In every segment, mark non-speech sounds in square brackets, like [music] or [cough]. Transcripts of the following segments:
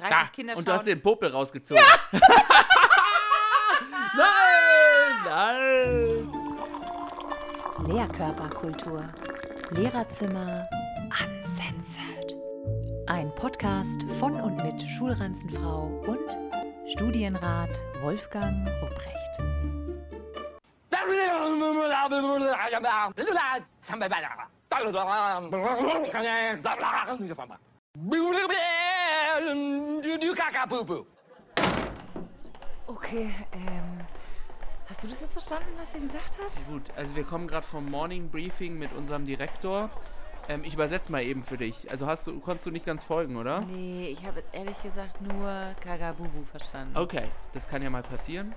30 Ah, Kinder und schauen. du hast den Popel rausgezogen. nein, nein. Lehrkörperkultur. Lehrerzimmer uncensored. Ein Podcast von und mit Schulranzenfrau und Studienrat Wolfgang Rupprecht. Okay, ähm. Hast du das jetzt verstanden, was er gesagt hat? Gut, also wir kommen gerade vom Morning Briefing mit unserem Direktor. Ähm, ich übersetze mal eben für dich. Also hast du, konntest du nicht ganz folgen, oder? Nee, ich habe jetzt ehrlich gesagt nur Kagabubu verstanden. Okay, das kann ja mal passieren.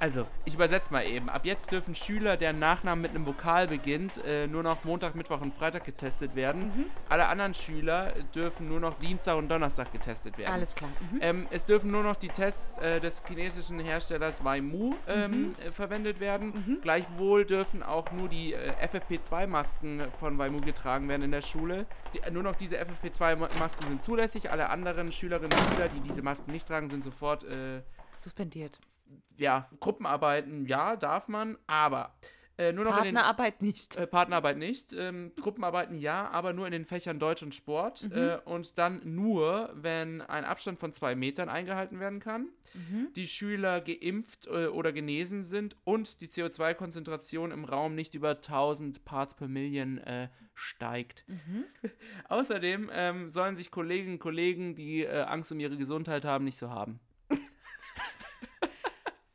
Also, ich übersetze mal eben. Ab jetzt dürfen Schüler, deren Nachnamen mit einem Vokal beginnt, äh, nur noch Montag, Mittwoch und Freitag getestet werden. Mhm. Alle anderen Schüler dürfen nur noch Dienstag und Donnerstag getestet werden. Alles klar. Mhm. Ähm, es dürfen nur noch die Tests äh, des chinesischen Herstellers Waimu ähm, äh, verwendet werden. Gleichwohl dürfen auch nur die äh, FFP2-Masken von Waimu getragen werden in der Schule. Die, nur noch diese FFP2-Masken sind zulässig. Alle anderen Schülerinnen und Schüler, die diese Masken nicht tragen, sind sofort äh, Suspendiert. Ja, Gruppenarbeiten, ja, darf man, aber äh, nur noch in den Partnerarbeit nicht. äh, Partnerarbeit nicht. Ähm, Gruppenarbeiten ja, aber nur in den Fächern Deutsch und Sport. Mhm. Äh, und dann nur, wenn ein Abstand von zwei Metern eingehalten werden kann, Mhm. die Schüler geimpft äh, oder genesen sind und die CO2-Konzentration im Raum nicht über 1000 Parts per Million äh, steigt. Mhm. [laughs] Außerdem ähm, sollen sich Kolleginnen und Kollegen, die äh, Angst um ihre Gesundheit haben, nicht so haben.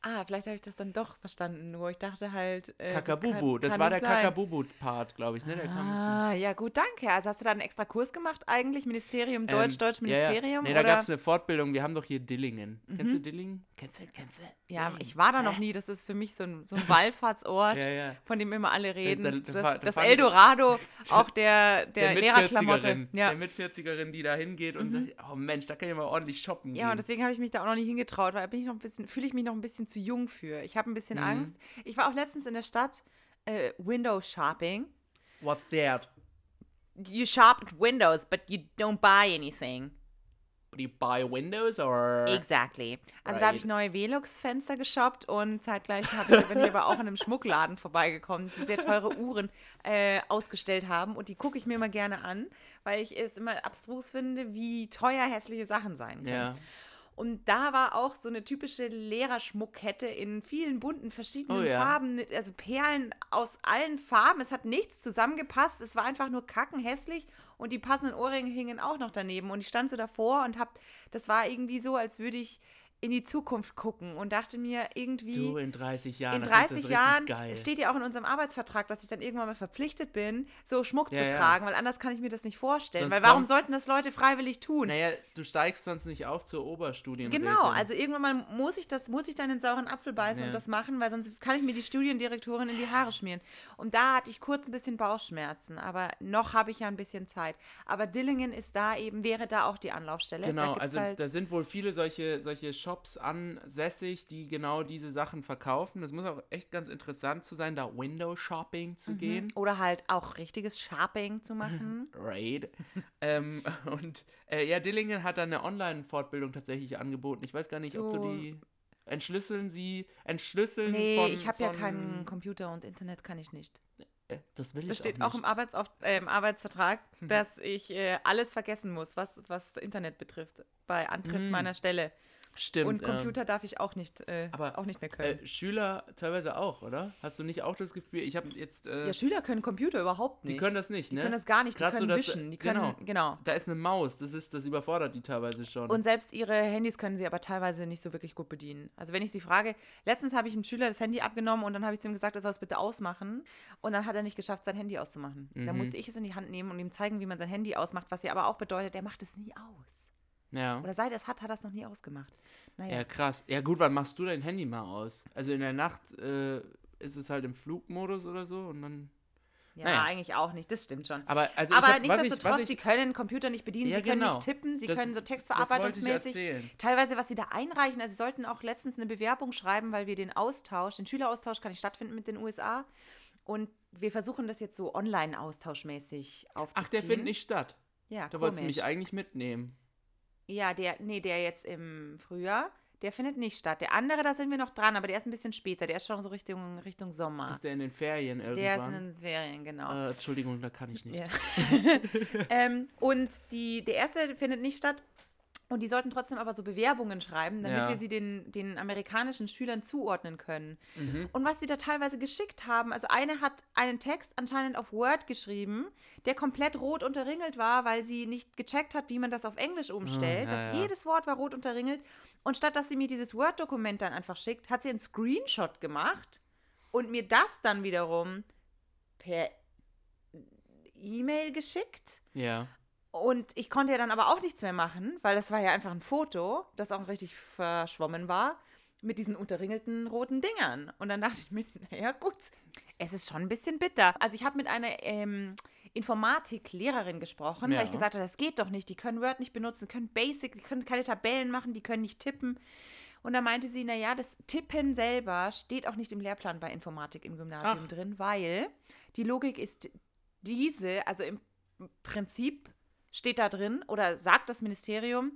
Ah, vielleicht habe ich das dann doch verstanden. Nur ich dachte halt. Äh, Kakabubu, das, kann war der nicht sein. Kakabubu-Part, glaube ich. Ne? Der Ah, ja gut, danke. Also hast du da einen extra Kurs gemacht eigentlich? Ministerium Deutsch, Ähm, Deutsch ja, ja. Ministerium? Nee, da oder? gab es eine Fortbildung. Wir haben doch hier Dillingen. Kennst du Mhm. Dillingen? Kennst du, kennst du? ja, ich war da noch nie. Das ist für mich so ein, so ein Wallfahrtsort, [laughs] Ja, ja. von dem immer alle reden. da- da das da das fahren- Eldorado [laughs] auch der, der, Lehrerklamotte. Mit-40erin, Ja. der mit 40erin, die da hingeht und sagt, oh Mensch, da kann ich mal ordentlich shoppen Ja, und gehen. deswegen habe ich mich da auch noch nicht hingetraut, weil da bin ich noch ein bisschen, fühle ich mich noch ein bisschen zu jung für. Ich habe ein bisschen Mhm. Angst. Ich war auch letztens in der Stadt äh, Window Shopping. What's that? You shop at windows, but you don't buy anything. Do you buy windows or? Exactly. Also da habe ich Right. neue Velux-Fenster geshoppt und zeitgleich habe ich, bin ich aber auch in einem Schmuckladen vorbeigekommen, die sehr teure Uhren äh, ausgestellt haben und die gucke ich mir immer gerne an, weil ich es immer abstrus finde, wie teuer hässliche Sachen sein können. Ja. Und da war auch so eine typische Lehrerschmuckkette in vielen bunten, verschiedenen Oh ja. Farben, mit- also Perlen aus allen Farben. Es hat nichts zusammengepasst. Es war einfach nur kackenhässlich und die passenden Ohrringe hingen auch noch daneben. Und ich stand so davor und hab, das war irgendwie so, als würde ich in die Zukunft gucken und dachte mir irgendwie Du in 30 Jahren. in da findest du 30 das richtig Jahren, Geil. steht ja auch in unserem Arbeitsvertrag, dass ich dann irgendwann mal verpflichtet bin, so Schmuck Ja, zu ja. tragen, weil anders kann ich mir das nicht vorstellen. Sonst weil warum sollten das Leute freiwillig tun? Naja, du steigst sonst nicht auf zur Oberstudienrätin. Genau, also irgendwann mal muss ich das, muss ich dann den sauren Apfel beißen Ja. und das machen, weil sonst kann ich mir die Studiendirektorin in die Haare schmieren. Und da hatte ich kurz ein bisschen Bauchschmerzen, aber noch habe ich ja ein bisschen Zeit. Aber Dillingen ist da eben, wäre da auch die Anlaufstelle. Genau, also halt, da sind wohl viele solche, solche Shops ansässig, die genau diese Sachen verkaufen. Das muss auch echt ganz interessant zu sein, da Window Shopping zu gehen. oder halt auch richtiges Sharping zu machen. [laughs] Raid. ähm, und äh, ja, Dillingen hat dann eine Online-Fortbildung tatsächlich angeboten. Ich weiß gar nicht, ob du So. die. Entschlüsseln sie. Entschlüsseln Nee, von. ich habe ja keinen Computer und Internet kann ich nicht. Äh, das will Das ich steht auch auch nicht. im, äh, im Arbeitsvertrag, dass ich äh, alles vergessen muss, was, was Internet betrifft, bei Antritt Mm, meiner Stelle. Stimmt. und ähm, Computer darf ich auch nicht, äh, aber, auch nicht mehr können. Äh, Schüler teilweise auch, oder? Hast du nicht auch das Gefühl, ich habe jetzt. Äh, ja, Schüler können Computer überhaupt nicht. die können das nicht, Die ne? können das gar nicht, die Grad so, können dass- wischen, die können, genau. genau. Da ist eine Maus, das ist, das überfordert die teilweise schon. Und selbst ihre Handys können sie aber teilweise nicht so wirklich gut bedienen. Also wenn ich sie frage, letztens habe ich einem Schüler das Handy abgenommen und dann habe ich zu ihm gesagt, er soll es bitte ausmachen. Und dann hat er nicht geschafft, sein Handy auszumachen. Da Mhm. musste ich es in die Hand nehmen und ihm zeigen, wie man sein Handy ausmacht, was ja aber auch bedeutet, er macht es nie aus. Ja. Oder seit er es hat, hat er es noch nie ausgemacht. Naja. ja, krass. Ja, gut, wann machst du dein Handy mal aus? Also in der Nacht äh, ist es halt im Flugmodus oder so und dann. Ja, naja. eigentlich auch nicht, das stimmt schon. Aber, also Aber hab, nichtsdestotrotz, ich, sie können Computer nicht bedienen, Ja, sie können genau. nicht tippen, sie Das- können so textverarbeitungsmäßig. Teilweise, was sie da einreichen, also sie sollten auch letztens eine Bewerbung schreiben, weil wir den Austausch, den Schüleraustausch kann nicht stattfinden mit den USA. Und wir versuchen das jetzt so online austauschmäßig aufzuziehen. Ach, der findet nicht statt. Ja, Da wolltest du mich eigentlich mitnehmen. Ja, der, nee, der jetzt im Frühjahr, der findet nicht statt. Der andere, da sind wir noch dran, aber der ist ein bisschen später. Der ist schon so Richtung, Richtung Sommer. Ist der in den Ferien irgendwann? Der ist in den Ferien, genau. äh, Entschuldigung, da kann ich nicht. Ja. [laughs] ähm, und die, der erste findet nicht statt. Und die sollten trotzdem aber so Bewerbungen schreiben, damit Ja. wir sie den, den amerikanischen Schülern zuordnen können. Mhm. Und was sie da teilweise geschickt haben, also eine hat einen Text anscheinend auf Word geschrieben, der komplett rot unterringelt war, weil sie nicht gecheckt hat, wie man das auf Englisch umstellt. Ah, ja, dass ja. jedes Wort war rot unterringelt. Und statt dass sie mir dieses Word-Dokument dann einfach schickt, hat sie einen Screenshot gemacht und mir das dann wiederum per E-Mail geschickt. Ja. Und ich konnte ja dann aber auch nichts mehr machen, weil das war ja einfach ein Foto, das auch richtig verschwommen war, mit diesen unterringelten roten Dingern. Und dann dachte ich mir, [laughs] naja, gut, es ist schon ein bisschen bitter. Also ich habe mit einer ähm, Informatiklehrerin gesprochen, weil ich Ja. gesagt habe, das geht doch nicht. Die können Word nicht benutzen, die können Basic, die können keine Tabellen machen, die können nicht tippen. Und da meinte sie, naja, das Tippen selber steht auch nicht im Lehrplan bei Informatik im Gymnasium Ach. drin, weil die Logik ist diese, also im Prinzip steht da drin oder sagt das Ministerium,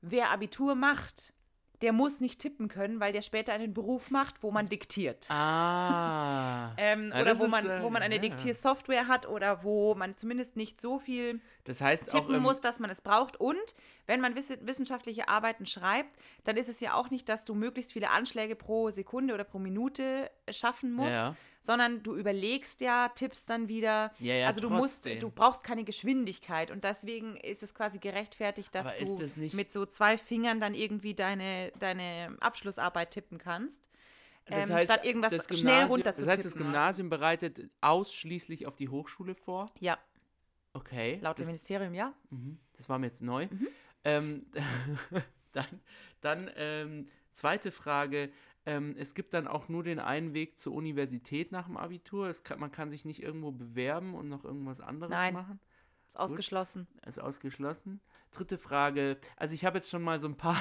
wer Abitur macht, der muss nicht tippen können, weil der später einen Beruf macht, wo man diktiert. Ah. Ähm, Ja, oder wo ist, man, äh, wo man eine ja. Diktiersoftware hat oder wo man zumindest nicht so viel Das heißt auch tippen im, muss, dass man es braucht. Und wenn man wiss wissenschaftliche Arbeiten schreibt, dann ist es ja auch nicht, dass du möglichst viele Anschläge pro Sekunde oder pro Minute schaffen musst, Ja. sondern du überlegst ja, tippst dann wieder. Ja, ja, also du musst, trotzdem. du brauchst keine Geschwindigkeit und deswegen ist es quasi gerechtfertigt, dass Aber du das mit so zwei Fingern dann irgendwie deine, deine Abschlussarbeit tippen kannst. Das ähm, heißt, statt irgendwas schnell runter zu Das heißt, das tippen. Gymnasium bereitet ausschließlich auf die Hochschule vor. Ja, Okay. laut dem das, Ministerium, ja. Mhm, das war mir jetzt neu. Mhm. Ähm, [laughs] dann, dann ähm, zweite Frage. Ähm, es gibt dann auch nur den einen Weg zur Universität nach dem Abitur. Kann, man kann sich nicht irgendwo bewerben und noch irgendwas anderes Nein. machen. Ist ausgeschlossen. ist ausgeschlossen. Dritte Frage. Also ich habe jetzt schon mal so ein paar,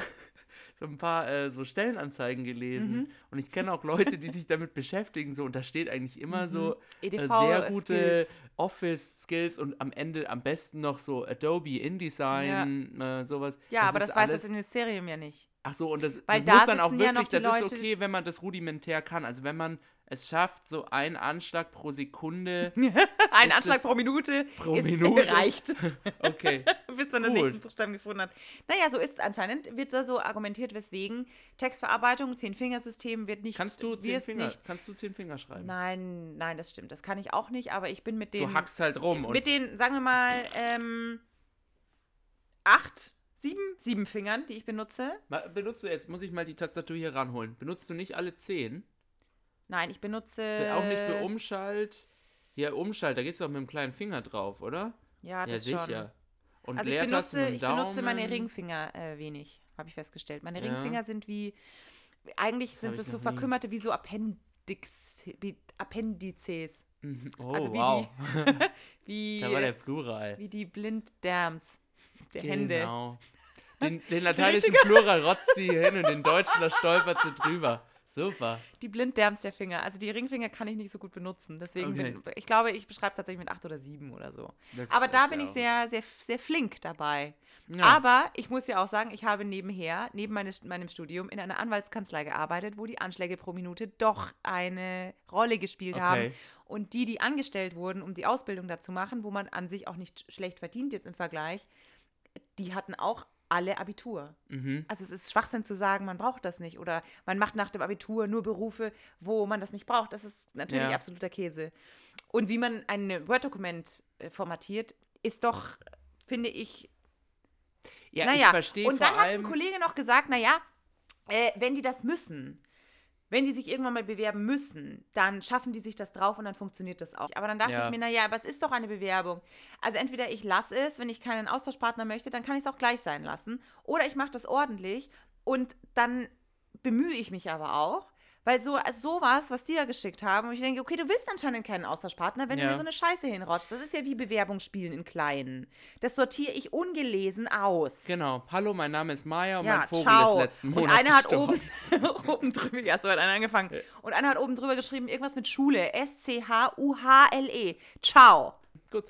so ein paar äh, so Stellenanzeigen gelesen Mhm. und ich kenne auch Leute, die sich damit [laughs] beschäftigen. So und da steht eigentlich immer so äh, EDV sehr gute E Skills. Office-Skills und am Ende am besten noch so Adobe InDesign, äh, sowas. Ja, aber das ist weiß das Ministerium ja nicht. Ach so, und das, Weil das da muss dann auch ja wirklich, die das ist Leute- okay, wenn man das rudimentär kann. Also wenn man es schafft, so einen Anschlag pro Sekunde, [laughs] Ein Ist Anschlag das pro Minute pro ist Minute? reicht, [laughs] okay. Bis man den Gut. nächsten Buchstaben gefunden hat. Naja, so ist es anscheinend. Wird da so argumentiert, weswegen Textverarbeitung, Zehn-Fingersystem wird nicht. Kannst du zehn Finger, nicht. kannst du zehn Finger schreiben? Nein, nein, das stimmt. Das kann ich auch nicht, aber ich bin mit den. Du hackst halt rum und mit den, sagen wir mal, ähm, acht, sieben, sieben Fingern, die ich benutze. Benutzt du jetzt, muss ich mal die Tastatur hier ranholen. Benutzt du nicht alle zehn? Nein, ich benutze. auch nicht für Umschalt? Ja, Umschalt, da gehst du auch mit dem kleinen Finger drauf, oder? Ja, ja, das sicher. schon. Und Also ich benutze, ich benutze meine Ringfinger äh, wenig, habe ich festgestellt. Meine Ja. Ringfinger sind wie, eigentlich sind es so verkümmerte wie so Appendix, wie Appendizes. Mhm. Oh, Also wie wow. [laughs] Wie, da war der Plural. wie die Blinddarms der Hände. Genau. Den, den lateinischen Plural rotzt sie hin und den deutschen, da stolpert sie drüber. Super. Die Blinddarms der Finger. Also die Ringfinger kann ich nicht so gut benutzen. Deswegen Okay. bin, ich glaube, ich beschreibe tatsächlich mit acht oder sieben oder so. Das Aber da bin ja ich sehr, sehr, sehr flink dabei. Ja. Aber ich muss ja auch sagen, ich habe nebenher, neben meines, meinem Studium, in einer Anwaltskanzlei gearbeitet, wo die Anschläge pro Minute doch eine Rolle gespielt haben. Okay. Und die, die angestellt wurden, um die Ausbildung dazu machen, wo man an sich auch nicht schlecht verdient jetzt im Vergleich, die hatten auch alle Abitur. Mhm. Also es ist Schwachsinn zu sagen, man braucht das nicht oder man macht nach dem Abitur nur Berufe, wo man das nicht braucht. Das ist natürlich Ja. absoluter Käse. Und wie man ein Word-Dokument äh, formatiert, ist doch, finde ich, Ja, naja. ich verstehe Und vor dann hat ein allem. Kollege noch gesagt, naja, äh, wenn die das müssen, wenn die sich irgendwann mal bewerben müssen, dann schaffen die sich das drauf und dann funktioniert das auch. Aber dann dachte Ja. ich mir, naja, aber es ist doch eine Bewerbung. Also entweder ich lasse es, wenn ich keinen Austauschpartner möchte, dann kann ich es auch gleich sein lassen. Oder ich mache das ordentlich und dann bemühe ich mich aber auch. Weil so also sowas, was die da geschickt haben, und ich denke, okay, du willst anscheinend keinen Austauschpartner, wenn du Ja. mir so eine Scheiße hinrotschst. Das ist ja wie Bewerbungsspielen in Kleinen. Das sortiere ich ungelesen aus. Genau. Hallo, mein Name ist Maya und Ja, mein Vogel ciao. ist letzten Monat und einer hat oben, [laughs] oben drüber, ja, so hat einer angefangen. Und einer hat oben drüber geschrieben, irgendwas mit Schule. S-C-H-U-H-L-E. Ciao. Gut,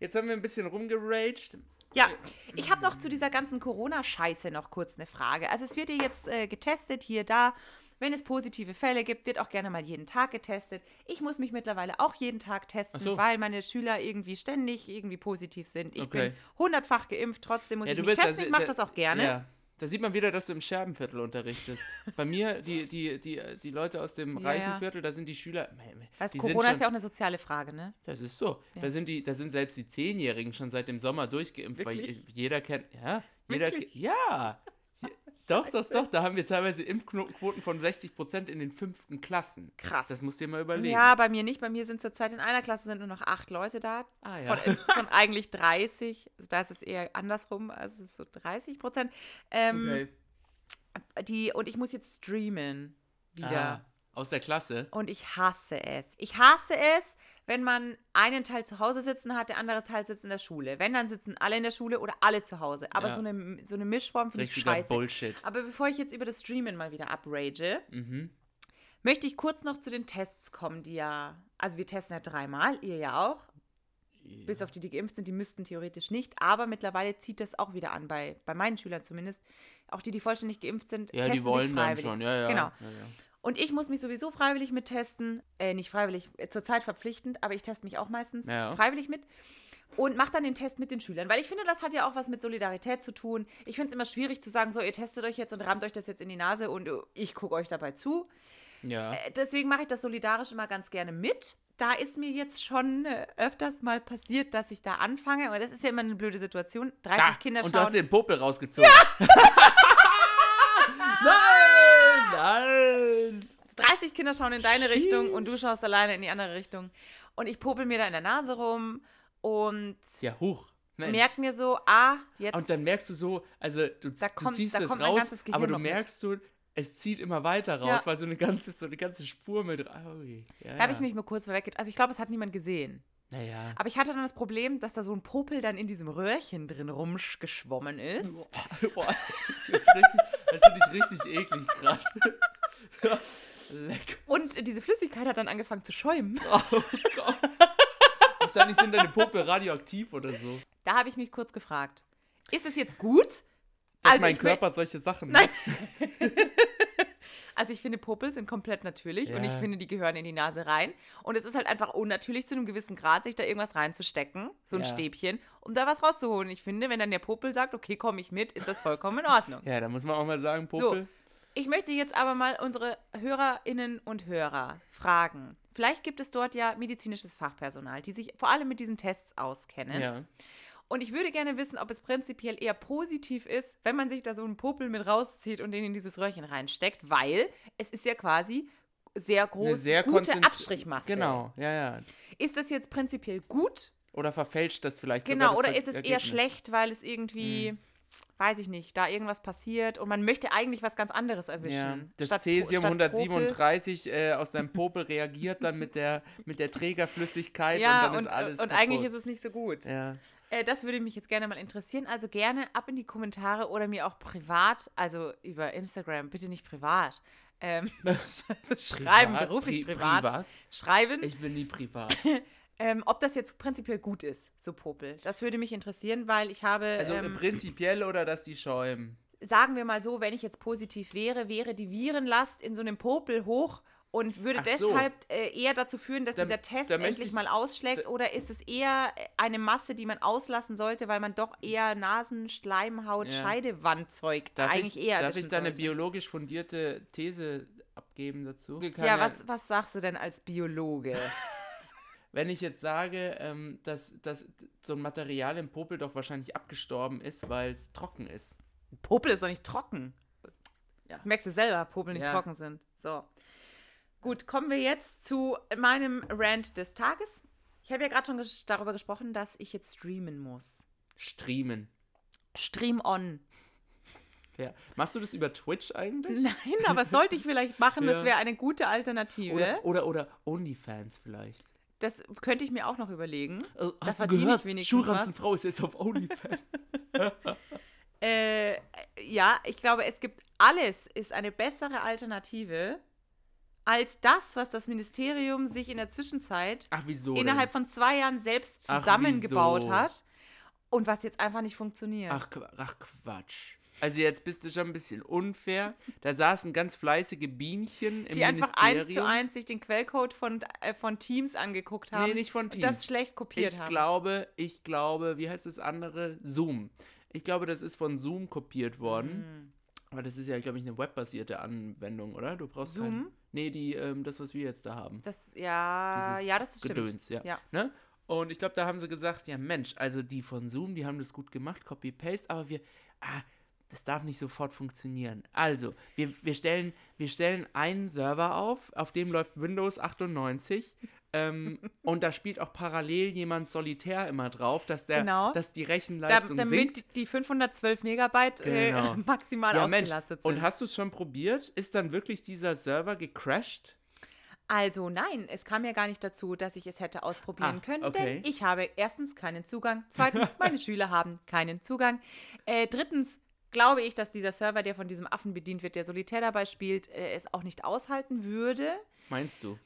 jetzt haben wir ein bisschen rumgeraged. Ja, ich habe noch zu dieser ganzen Corona-Scheiße noch kurz eine Frage. Also es wird ja jetzt äh, getestet, hier, da. Wenn es positive Fälle gibt, wird auch gerne mal jeden Tag getestet. Ich muss mich mittlerweile auch jeden Tag testen, so. weil meine Schüler irgendwie ständig irgendwie positiv sind. Ich Okay. bin hundertfach geimpft, trotzdem muss Ja, ich du mich bist- testen. da- Ich mache da- das auch gerne. Ja. Da sieht man wieder, dass du im Scherbenviertel unterrichtest. Bei mir, die, die, die, die Leute aus dem Ja, reichen. Viertel, da sind die Schüler. Weißt, die Corona sind ist ja auch eine soziale Frage, ne? Das ist so. Ja. Da sind die, da sind selbst die Zehnjährigen schon seit dem Sommer durchgeimpft, weil Wirklich? je- jeder kennt. Ja, jeder Wirklich? Ja. Doch, doch, doch. Da haben wir teilweise Impfquoten von 60 Prozent in den fünften Klassen. Krass. Das musst du dir mal überlegen. Ja, bei mir nicht. Bei mir sind zurzeit in einer Klasse sind nur noch acht Leute da. Ah, ja. Von, [laughs] von eigentlich 30. Also da ist es eher andersrum. Also so 30 Prozent. Ähm, okay. die, und ich muss jetzt streamen. Wieder. Ah, aus der Klasse. Und ich hasse es. Ich hasse es, wenn man einen Teil zu Hause sitzen hat, der andere Teil sitzt in der Schule. Wenn, dann sitzen alle in der Schule oder alle zu Hause. Aber Ja. so, eine, so eine Mischform finde ich scheiße. Bullshit. Aber bevor ich jetzt über das Streamen mal wieder abrage, Mhm. möchte ich kurz noch zu den Tests kommen, die ja, also wir testen ja dreimal, ihr ja auch. Bis auf die, die geimpft sind, die müssten theoretisch nicht. Aber mittlerweile zieht das auch wieder an, bei, bei meinen Schülern zumindest. Auch die, die vollständig geimpft sind, Ja, testen die wollen sich dann freiwillig. schon. Ja, ja. Genau. Ja, ja. Und ich muss mich sowieso freiwillig mit testen. Äh, nicht freiwillig, äh, zurzeit verpflichtend, aber ich teste mich auch meistens Ja. freiwillig mit. Und mache dann den Test mit den Schülern. Weil ich finde, das hat ja auch was mit Solidarität zu tun. Ich finde es immer schwierig zu sagen, so, ihr testet euch jetzt und rammt euch das jetzt in die Nase und äh, ich gucke euch dabei zu. ja. Äh, Deswegen mache ich das solidarisch immer ganz gerne mit. Da ist mir jetzt schon äh, öfters mal passiert, dass ich da anfange. Und das ist ja immer eine blöde Situation. 30 Da, Kinder und du hast schauen. den Popel rausgezogen. nein! [laughs] Nein! 30 Kinder schauen in deine Sheesh. Richtung und du schaust alleine in die andere Richtung. Und ich popel mir da in der Nase rum und Ja, huch. Mensch. merk mir so, ah, jetzt. Und dann merkst du so, also du, Da du kommt- ziehst da mein raus, aber du merkst so, es zieht immer weiter raus, Ja. weil so eine ganze, so eine ganze Spur mit. Oh, ja, da habe ich mich mal kurz verweckelt. Also ich glaube, es hat niemand gesehen. Naja. Aber ich hatte dann das Problem, dass da so ein Popel dann in diesem Röhrchen drin rumgeschwommen ist. [laughs] Boah, das, ist richtig, das finde ich richtig eklig gerade. [laughs] Leck. Und diese Flüssigkeit hat dann angefangen zu schäumen. Oh Gott. Wahrscheinlich sind deine Popel radioaktiv oder so. Da habe ich mich kurz gefragt, ist es jetzt gut? Dass Also mein Körper solche Sachen Nein. [laughs] Also ich finde, Popel sind komplett natürlich und ich Ja. finde, die gehören in die Nase rein. Und es ist halt einfach unnatürlich zu einem gewissen Grad, sich da irgendwas reinzustecken, so ein Ja. Stäbchen, um da was rauszuholen. Ich finde, wenn dann der Popel sagt, okay, komme ich mit, ist das vollkommen in Ordnung. [laughs] Ja, da muss man auch mal sagen, Popel. Ich möchte jetzt aber mal unsere Hörerinnen und Hörer fragen. Vielleicht gibt es dort ja medizinisches Fachpersonal, die sich vor allem mit diesen Tests auskennen. Ja. Und ich würde gerne wissen, ob es prinzipiell eher positiv ist, wenn man sich da so einen Popel mit rauszieht und den in dieses Röhrchen reinsteckt, weil es ist ja quasi sehr groß, sehr gute Abstrichmasse. Genau, ja, ja. Ist das jetzt prinzipiell gut? Oder verfälscht das vielleicht Genau, oder ist es eher Ergebnis. schlecht, weil es irgendwie, weiß ich nicht, da irgendwas passiert und man möchte eigentlich was ganz anderes Ja, erwischen. das Statt Cäsium statt 137 äh, aus deinem Popel reagiert dann mit der, mit der Trägerflüssigkeit Ja, und dann und, ist alles und eigentlich kaputt. ist es nicht so gut. Ja. Äh, das würde mich jetzt gerne mal interessieren. Also gerne ab in die Kommentare oder mir auch privat, also über Instagram, bitte nicht privat. Ähm, [laughs] schreiben, Privat? beruflich Pri- privat. was? Schreiben, Ich bin nie privat. [laughs] ähm, ob das jetzt prinzipiell gut ist, so Popel. Das würde mich interessieren, weil ich habe, Also ähm, prinzipiell oder dass die schäumen? sagen wir mal so, wenn ich jetzt positiv wäre, wäre die Virenlast in so einem Popel hoch und würde so. deshalb äh, eher dazu führen, dass Da- dieser Test da endlich ich- mal ausschlägt? oder ist es eher äh, eine Masse, die man auslassen sollte, weil man doch eher Nasen, Schleimhaut, Ja. Scheidewandzeug Darf eigentlich ich, eher darf ich da eine sollte? biologisch fundierte These abgeben dazu? Kann Ja, was, was sagst du denn als Biologe? [laughs] Wenn ich jetzt sage, ähm, dass, dass so ein Material im Popel doch wahrscheinlich abgestorben ist, weil es trocken ist. Popel ist doch nicht trocken. Ja. Das merkst du selber, Popel nicht Ja. trocken sind. So. Gut, kommen wir jetzt zu meinem Rant des Tages. Ich habe ja gerade schon ges darüber gesprochen, dass ich jetzt streamen muss. Streamen. Stream on. Ja. Machst du das über Twitch eigentlich? [laughs] Nein, aber sollte ich vielleicht machen, das Ja. wäre eine gute Alternative. Oder, oder, oder OnlyFans vielleicht. Das könnte ich mir auch noch überlegen. Äh, Da hast du verdiene gehört? ich wenigstens Schulranzenfrau ist jetzt auf OnlyFans. [laughs] [laughs] Äh, ja, ich glaube, es gibt alles ist eine bessere Alternative als das, was das Ministerium sich in der Zwischenzeit Ach, innerhalb von zwei Jahren selbst Ach, zusammengebaut wieso? hat. und was jetzt einfach nicht funktioniert. Ach, ach Quatsch. Also jetzt bist du schon ein bisschen unfair. Da saßen ganz fleißige Bienchen im die einfach eins Ministerium. zu eins sich den Quellcode von, äh, von Teams angeguckt haben. Nee, nicht von und Teams. das schlecht kopiert Ich haben. glaube, ich glaube, wie heißt das andere? Zoom. Ich glaube, das ist von Zoom kopiert worden. Hm. Aber das ist ja, glaube ich, eine webbasierte Anwendung, oder? Du brauchst Zoom? Kein, nee, die, ähm, das, was wir jetzt da haben. Das, ja, Dieses ja, das stimmt. Gedöns, ja. Ja. Ne? Und ich glaube, da haben sie gesagt, ja Mensch, also die von Zoom, die haben das gut gemacht, Copy-Paste, aber wir, ah, das darf nicht sofort funktionieren. Also, wir, wir, stellen, wir stellen einen Server auf, auf dem läuft Windows 98 ähm, [laughs] und da spielt auch parallel jemand solitär immer drauf, dass, der, Genau. dass die Da, Rechenleistung sinkt. damit die 512 Megabyte Genau. äh, [laughs] maximal Ja, Mensch, ausgelastet sind. und hast du es schon probiert? Ist dann wirklich dieser Server gecrashed? Also nein, es kam ja gar nicht dazu, dass ich es hätte ausprobieren Ah, können, okay. denn ich habe erstens keinen Zugang, [laughs] zweitens meine Schüler haben keinen Zugang, äh, drittens glaube ich, dass dieser Server, der von diesem Affen bedient wird, der solitär dabei spielt, äh, es auch nicht aushalten würde. Meinst du?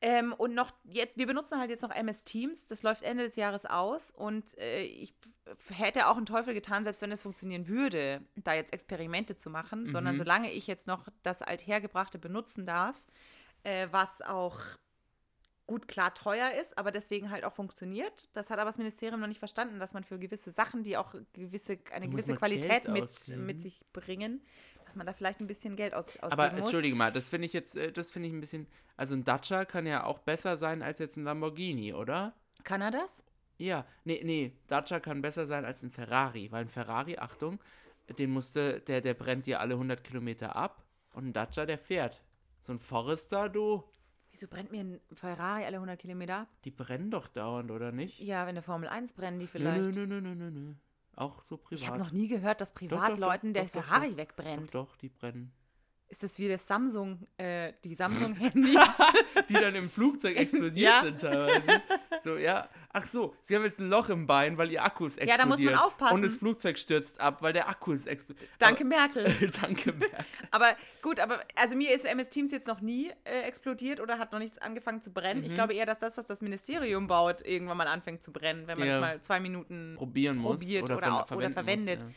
Ähm, und noch jetzt, wir benutzen halt jetzt noch MS Teams, das läuft Ende des Jahres aus. Und äh, ich hätte auch einen Teufel getan, selbst wenn es funktionieren würde, da jetzt Experimente zu machen, sondern Mhm. solange ich jetzt noch das Althergebrachte benutzen darf, äh, was auch gut klar teuer ist, aber deswegen halt auch funktioniert. Das hat aber das Ministerium noch nicht verstanden, dass man für gewisse Sachen, die auch gewisse, eine Da gewisse Qualität mit, mit sich bringen, dass man da vielleicht ein bisschen Geld aus, ausgeben Aber muss. entschuldige mal, das finde ich jetzt, äh, das finde ich ein bisschen, also ein Dacia kann ja auch besser sein als jetzt ein Lamborghini, oder? Kann er das? Ja, nee, nee, Dacia kann besser sein als ein Ferrari, weil ein Ferrari, Achtung, den musste, der, der brennt dir alle 100 Kilometer ab und ein Dacia, der fährt. So ein Forester, du, Wieso brennt mir ein Ferrari alle 100 Kilometer ab? die brennen doch dauernd, oder nicht? Ja, wenn der Formel 1 brennen die vielleicht. Nö, nö, nö, nö, nö, nö. Auch so privat. Ich habe noch nie gehört, dass Privatleuten der Ferrari wegbrennt. Doch, doch, die brennen. Ist das wie das Samsung, äh, die Samsung-Handys? [laughs] die dann im Flugzeug explodiert Ja. sind teilweise. So, ja. Ach so, sie haben jetzt ein Loch im Bein, weil ihr Akkus explodiert. Ja, da muss man aufpassen. Und das Flugzeug stürzt ab, weil der Akku ist explodiert. Danke, Merkel. Aber, [laughs] danke, Merkel. Aber gut, aber also mir ist MS Teams jetzt noch nie äh, explodiert oder hat noch nichts angefangen zu brennen. Mhm. Ich glaube eher, dass das, was das Ministerium baut, irgendwann mal anfängt zu brennen, wenn man es Ja. mal zwei Minuten Probieren muss. Probiert oder, oder ver- oder verwendet. Muss,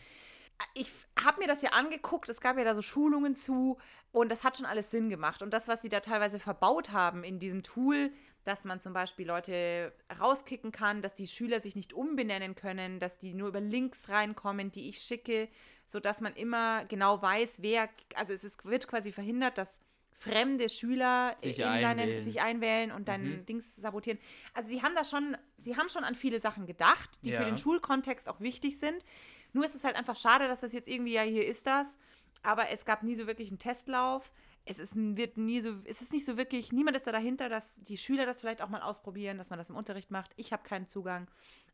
ich habe mir das ja angeguckt, es gab ja da so Schulungen zu und das hat schon alles Sinn gemacht. Und das, was sie da teilweise verbaut haben in diesem Tool, dass man zum Beispiel Leute rauskicken kann, dass die Schüler sich nicht umbenennen können, dass die nur über Links reinkommen, die ich schicke, sodass man immer genau weiß, wer, also es ist, wird quasi verhindert, dass fremde Schüler Sich in deinen, einwählen. sich einwählen und deinen Mhm. Dings sabotieren. Also sie haben da schon, sie haben schon an viele Sachen gedacht, die für Ja. den Schulkontext auch wichtig sind. Nur ist es halt einfach schade, dass das jetzt irgendwie, ja, hier ist das, aber es gab nie so wirklich einen Testlauf. Es ist, wird nie so, es ist nicht so wirklich, niemand ist da dahinter, dass die Schüler das vielleicht auch mal ausprobieren, dass man das im Unterricht macht. Ich habe keinen Zugang.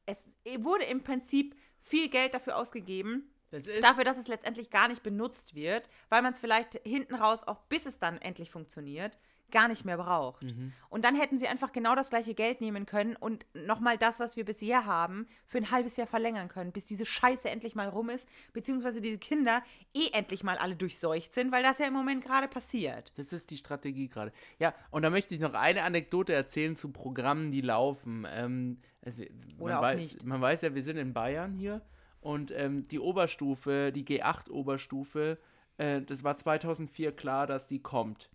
Es wurde im Prinzip viel Geld dafür ausgegeben, Das dafür, dass es letztendlich gar nicht benutzt wird, weil man es vielleicht hinten raus, auch bis es dann endlich funktioniert, gar nicht mehr braucht. Mhm. Und dann hätten sie einfach genau das gleiche Geld nehmen können und nochmal das, was wir bisher haben, für ein halbes Jahr verlängern können, bis diese Scheiße endlich mal rum ist, beziehungsweise diese Kinder eh endlich mal alle durchseucht sind, weil das ja im Moment gerade passiert. Das ist die Strategie gerade. Ja, und da möchte ich noch eine Anekdote erzählen zu Programmen, die laufen. Ähm, also, Oder man, auch weiß, nicht. man weiß ja, wir sind in Bayern hier und ähm, die Oberstufe, die G8-Oberstufe, äh, das war 2004 klar, dass die kommt.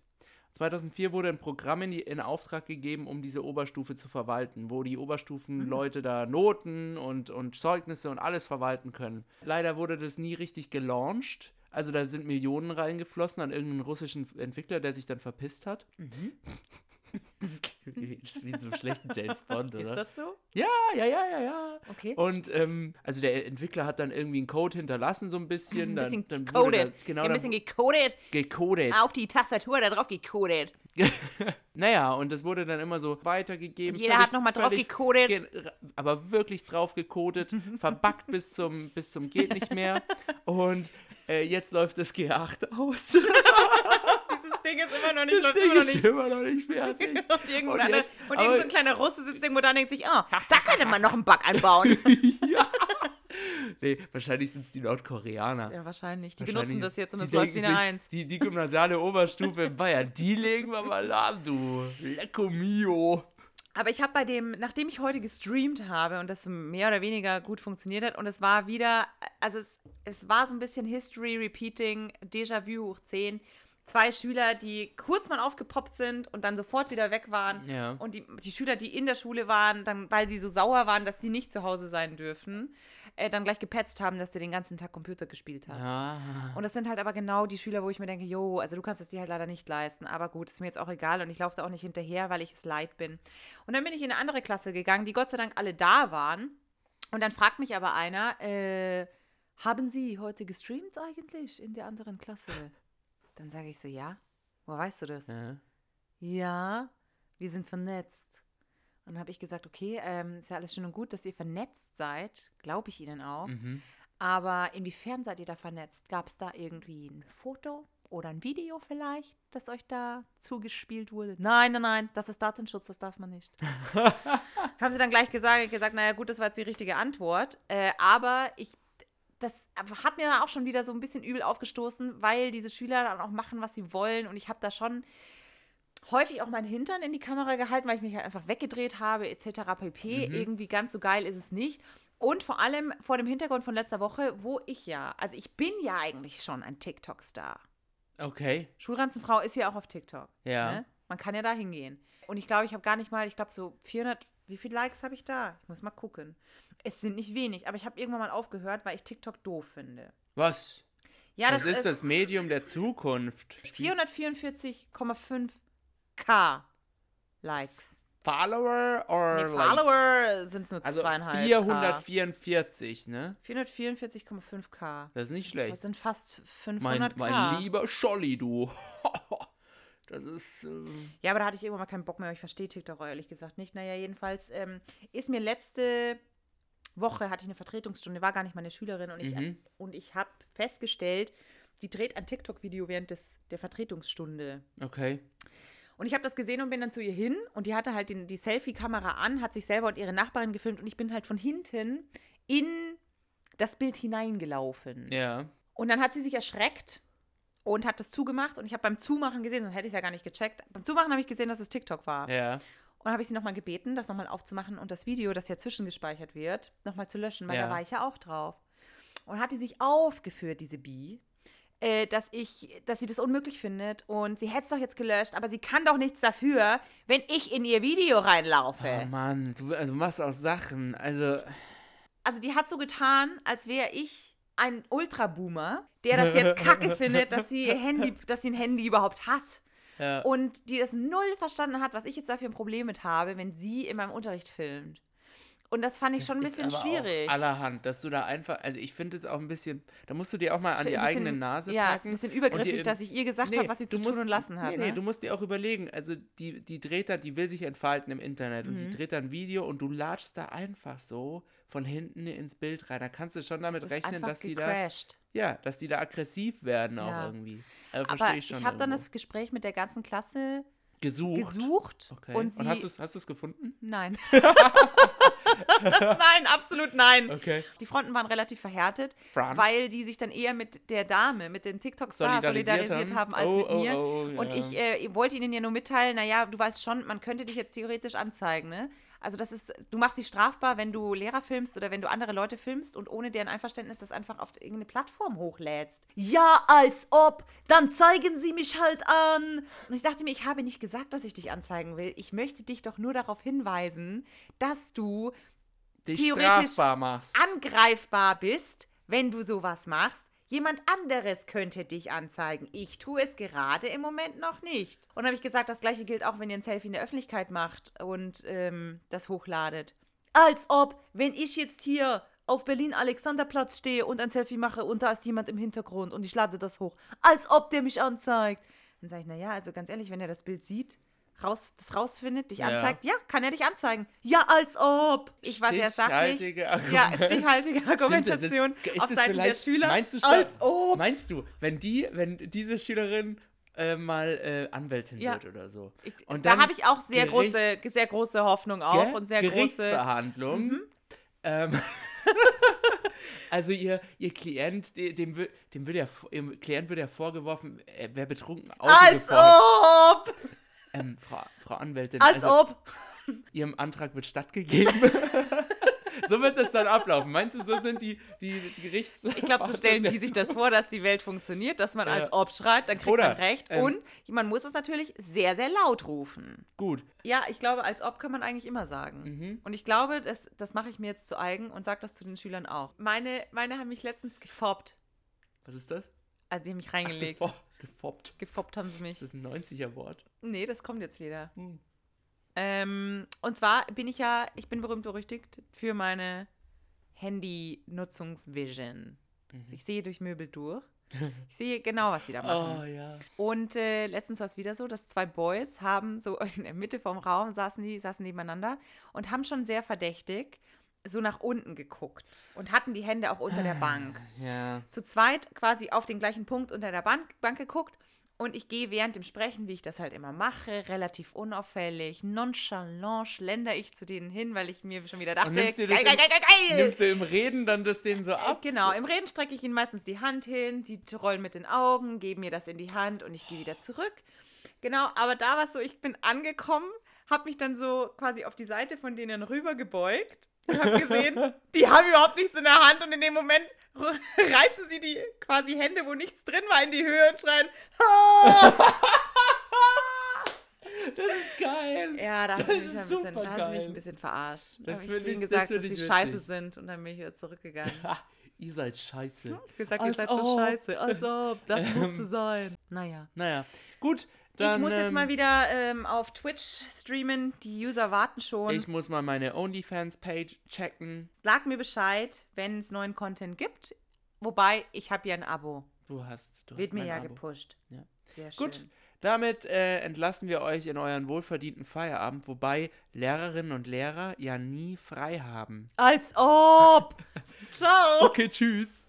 2004 wurde ein Programm in, die, in Auftrag gegeben, um diese Oberstufe zu verwalten, wo die Oberstufenleute da Noten und, und Zeugnisse und alles verwalten können. Leider wurde das nie richtig gelauncht. Also da sind Millionen reingeflossen an irgendeinen russischen Entwickler, der sich dann verpisst hat. [laughs] Das klingt wie, so einem schlechten James Bond, oder? Ist das so? Ja, ja, ja, ja, ja. Okay. Und ähm, also der Entwickler hat dann irgendwie einen Code hinterlassen, so ein bisschen. Ein dann, bisschen dann wurde gecodet. da- genau, ein dann bisschen gecodet. gecodet. Auf die Tastatur da drauf gecodet. [laughs] Naja, und das wurde dann immer so weitergegeben. Und jeder hat noch mal drauf völlig gecodet. aber wirklich drauf gecodet, [laughs] verbuggt bis zum, bis zum geht nicht mehr. Und äh, jetzt läuft das G8 aus. Ding ist immer noch nicht, Das Ding immer ist nicht. immer noch nicht [laughs] fertig. Und irgendwo Und jetzt- und aber- irgend so ein kleiner Russe sitzt irgendwo da und denkt sich, ah, da könnte man noch einen Bug einbauen. [laughs] ja. Nee, wahrscheinlich sind es die Nordkoreaner. ja, wahrscheinlich. Die Wahrscheinlich- benutzen das jetzt und es läuft wie denken eine sich, Eins. Die, die gymnasiale Oberstufe in Bayern, die legen wir mal an, du. Lecco mio. Aber ich habe bei dem, nachdem ich heute gestreamt habe und das mehr oder weniger gut funktioniert hat und es war wieder, also es, es war so ein bisschen History Repeating, Déjà-vu hoch 10. Zwei Schüler, die kurz mal aufgepoppt sind und dann sofort wieder weg waren. Ja. Und die, die Schüler, die in der Schule waren, dann, weil sie so sauer waren, dass sie nicht zu Hause sein dürfen, äh, dann gleich gepetzt haben, dass der den ganzen Tag Computer gespielt hat. Ja. Und das sind halt aber genau die Schüler, wo ich mir denke, jo, also du kannst es dir halt leider nicht leisten. Aber gut, ist mir jetzt auch egal und ich laufe da auch nicht hinterher, weil ich es leid bin. Und dann bin ich in eine andere Klasse gegangen, die Gott sei Dank alle da waren. Und dann fragt mich aber einer, äh, haben Sie heute gestreamt eigentlich in der anderen Klasse? Dann sage ich so, ja. Woher weißt du das? ja. Ja, wir sind vernetzt. Und dann habe ich gesagt, okay, ähm, ist ja alles schön und gut, dass ihr vernetzt seid, glaube ich Ihnen auch. Mhm. Aber inwiefern seid ihr da vernetzt? Gab es da irgendwie ein Foto oder ein Video vielleicht, das euch da zugespielt wurde? Nein, nein, nein, das ist Datenschutz, das darf man nicht. [laughs] Haben sie dann gleich gesagt, ich gesagt, naja gut, das war jetzt die richtige Antwort. Äh, aber ich, das hat mir dann auch schon wieder so ein bisschen übel aufgestoßen, weil diese Schüler dann auch machen, was sie wollen. Und ich habe da schon häufig auch meinen Hintern in die Kamera gehalten, weil ich mich halt einfach weggedreht habe, etc. pp. Mhm. Irgendwie ganz so geil ist es nicht. Und vor allem vor dem Hintergrund von letzter Woche, wo ich ja, also ich bin ja eigentlich schon ein TikTok-Star. Okay. Schulranzenfrau ist ja auch auf TikTok. Ja. Ne? Man kann ja da hingehen. Und ich glaube, ich habe gar nicht mal, ich glaube so 400, wie viele Likes habe ich da? Ich muss mal gucken. Es sind nicht wenig, aber ich habe irgendwann mal aufgehört, weil ich TikTok doof finde. Was? Ja, das, das, ist das Medium der Zukunft. 444,5k Likes. Follower or Nee, like- Follower sind es nur Also zweieinhalb. 444, ne? 444,5k. Das ist nicht Das schlecht. sind fast 500k. Mein, mein lieber Scholli, du. [laughs] Das ist. ähm, Ja, aber da hatte ich irgendwann mal keinen Bock mehr. Ich verstehe TikTok ehrlich gesagt nicht. Naja, jedenfalls ähm, ist mir letzte Woche hatte ich eine Vertretungsstunde, war gar nicht meine Schülerin und ich, Mhm. und ich habe festgestellt, die dreht ein TikTok-Video während des, der Vertretungsstunde. Okay. Und ich habe das gesehen und bin dann zu ihr hin und die hatte halt den, die Selfie-Kamera an, hat sich selber und ihre Nachbarin gefilmt und ich bin halt von hinten in das Bild hineingelaufen. Ja. Und dann hat sie sich erschreckt und hat das zugemacht und ich habe beim Zumachen gesehen, sonst hätte ich es ja gar nicht gecheckt. Beim Zumachen habe ich gesehen, dass es TikTok war. Ja. Und habe ich sie nochmal gebeten, das nochmal aufzumachen und das Video, das ja zwischengespeichert wird, nochmal zu löschen, weil Ja. da war ich ja auch drauf. Und hat die sich aufgeführt, diese Bi, äh, dass ich, dass sie das unmöglich findet und sie hätte es doch jetzt gelöscht, aber sie kann doch nichts dafür, wenn ich in ihr Video reinlaufe. Oh Mann, du, also machst auch Sachen. Also. Also die hat so getan, als wäre ich ein Ultraboomer, der das jetzt kacke [laughs] findet, dass sie ihr Handy, dass sie ein Handy überhaupt hat. Ja. Und die das null verstanden hat, was ich jetzt dafür ein Problem mit habe, wenn sie in meinem Unterricht filmt. Und das fand ich Das schon ein bisschen aber schwierig. Auch allerhand, dass du da einfach, also ich finde es auch ein bisschen, da musst du dir auch mal an die bisschen- eigene Nase Ja, ist packen. ein bisschen und übergriffig, dir- dass ich ihr gesagt Nee, habe, was sie zu musst- tun und lassen hat. Nee, nee, ne? du musst dir auch überlegen, also die, die dreht da, die will sich entfalten im Internet und Mhm. die dreht da ein Video und du latschst da einfach so von hinten ins Bild rein. Da kannst du schon damit Das rechnen, dass die da, gecrashed. ja, dass die da aggressiv werden auch Ja. irgendwie. Also Aber ich, ich habe dann das Gespräch mit der ganzen Klasse gesucht. gesucht Okay. und sie. hast du es hast du's gefunden? nein. [laughs] [laughs] nein, absolut nein. Okay. Die Fronten waren relativ verhärtet, Fran. weil die sich dann eher mit der Dame, mit den TikTok-Stars solidarisiert haben als oh, mit mir. Oh, oh, Und ja. ich äh, wollte ihnen ja nur mitteilen, naja, du weißt schon, man könnte dich jetzt theoretisch anzeigen, ne? Also das ist, du machst dich strafbar, wenn du Lehrer filmst oder wenn du andere Leute filmst und ohne deren Einverständnis das einfach auf irgendeine Plattform hochlädst. Ja, als ob, dann zeigen sie mich halt an. Und ich dachte mir, ich habe nicht gesagt, dass ich dich anzeigen will. Ich möchte dich doch nur darauf hinweisen, dass du dich theoretisch strafbar machst. angreifbar bist, wenn du sowas machst. Jemand anderes könnte dich anzeigen. Ich tue es gerade im Moment noch nicht. Und habe ich gesagt, das gleiche gilt auch, wenn ihr ein Selfie in der Öffentlichkeit macht und ähm, das hochladet. Als ob, wenn ich jetzt hier auf Berlin-Alexanderplatz stehe und ein Selfie mache und da ist jemand im Hintergrund und ich lade das hoch, als ob der mich anzeigt. Dann sage ich, naja, also ganz ehrlich, wenn er das Bild sieht, raus, das rausfindet, dich anzeigt, ja, kann er dich anzeigen. Ja, als ob. Ich war sehr sachlich. Stichhaltige Ja, stichhaltige Stimmt, Argumentation ist, ist auf Seiten der Schüler. Meinst du, als ob. Meinst du, wenn die, wenn diese Schülerin äh, mal äh, Anwältin Ja. wird oder so? Ich, Und da habe ich auch sehr Gerichts- große, sehr große Hoffnung auch Gell? und sehr große. Mhm. Ähm, [laughs] also ihr, ihr Klient, de- dem, dem wird ja, Klient wird ja vorgeworfen, er wäre betrunken Auto Als gefahren. ob! Ähm, Frau, Frau Anwältin, Als also, ob. [laughs] Ihrem Antrag wird stattgegeben. [laughs] so wird das dann ablaufen. Meinst du, so sind die, die, Gerichts... Ich glaube, so stellen die sich das vor, dass die Welt funktioniert, dass man Ja. als ob schreit, dann kriegt Oder, man recht. ähm, und man muss es natürlich sehr, sehr laut rufen. Gut. Ja, ich glaube, als ob kann man eigentlich immer sagen. Mhm. Und ich glaube, das, das mache ich mir jetzt zu eigen und sage das zu den Schülern auch. Meine, meine haben mich letztens gefoppt. Was ist das? Also die haben mich reingelegt. Gefo- Gefoppt. gefoppt haben sie mich. Das ist ein 90er-Wort. Nee, das kommt jetzt wieder. Hm. Ähm, und zwar bin ich ja, ich bin berühmt berüchtigt für meine Handy-Nutzungsvision. Mhm. Ich sehe durch Möbel durch. Ich sehe genau, was sie da [laughs] machen. Oh ja. Und äh, letztens war es wieder so, dass zwei Boys haben so [laughs] in der Mitte vom Raum saßen die, saßen nebeneinander und haben schon sehr verdächtig so nach unten geguckt und hatten die Hände auch unter der Bank. Ja. Zu zweit quasi auf den gleichen Punkt unter der Bank, Bank geguckt und ich gehe während dem Sprechen, wie ich das halt immer mache, relativ unauffällig, nonchalant schlender ich zu denen hin, weil ich mir schon wieder dachte, nimmst du geil, geil, im- geil, geil, geil. Nimmst du im Reden dann das denen so ab? Genau, im Reden strecke ich ihnen meistens die Hand hin, sie rollen mit den Augen, geben mir das in die Hand und ich gehe wieder zurück. Genau, aber da war es so, ich bin angekommen, habe mich dann so quasi auf die Seite von denen rüber und habe gesehen, die haben überhaupt nichts in der Hand und in dem Moment [laughs] reißen sie die quasi Hände, wo nichts drin war, in die Höhe und schreien. "Ah!" Das ist geil. Ja, da haben Das sie mich, ist ein bisschen, super da haben sie mich geil. ein bisschen verarscht. Da Das habe ich zu ihnen ich- das gesagt, dass ich sie scheiße witzig. sind und dann bin ich wieder zurückgegangen. Ha, [laughs] ihr seid scheiße. Ich hab gesagt, Als ihr seid so ob. scheiße. Als ob. Das [laughs] Ähm, musste sein. Naja. Naja, gut. Dann, ich muss jetzt ähm, mal wieder ähm, auf Twitch streamen. Die User warten schon. Ich muss mal meine OnlyFans-Page checken. Sag mir Bescheid, wenn es neuen Content gibt. Wobei, ich habe ja ein Abo. Du hast, du Wird hast mir ja Abo. gepusht. Ja. Sehr schön. Gut, damit äh, entlassen wir euch in euren wohlverdienten Feierabend, wobei Lehrerinnen und Lehrer ja nie frei haben. Als ob. [laughs] Ciao. Okay, tschüss.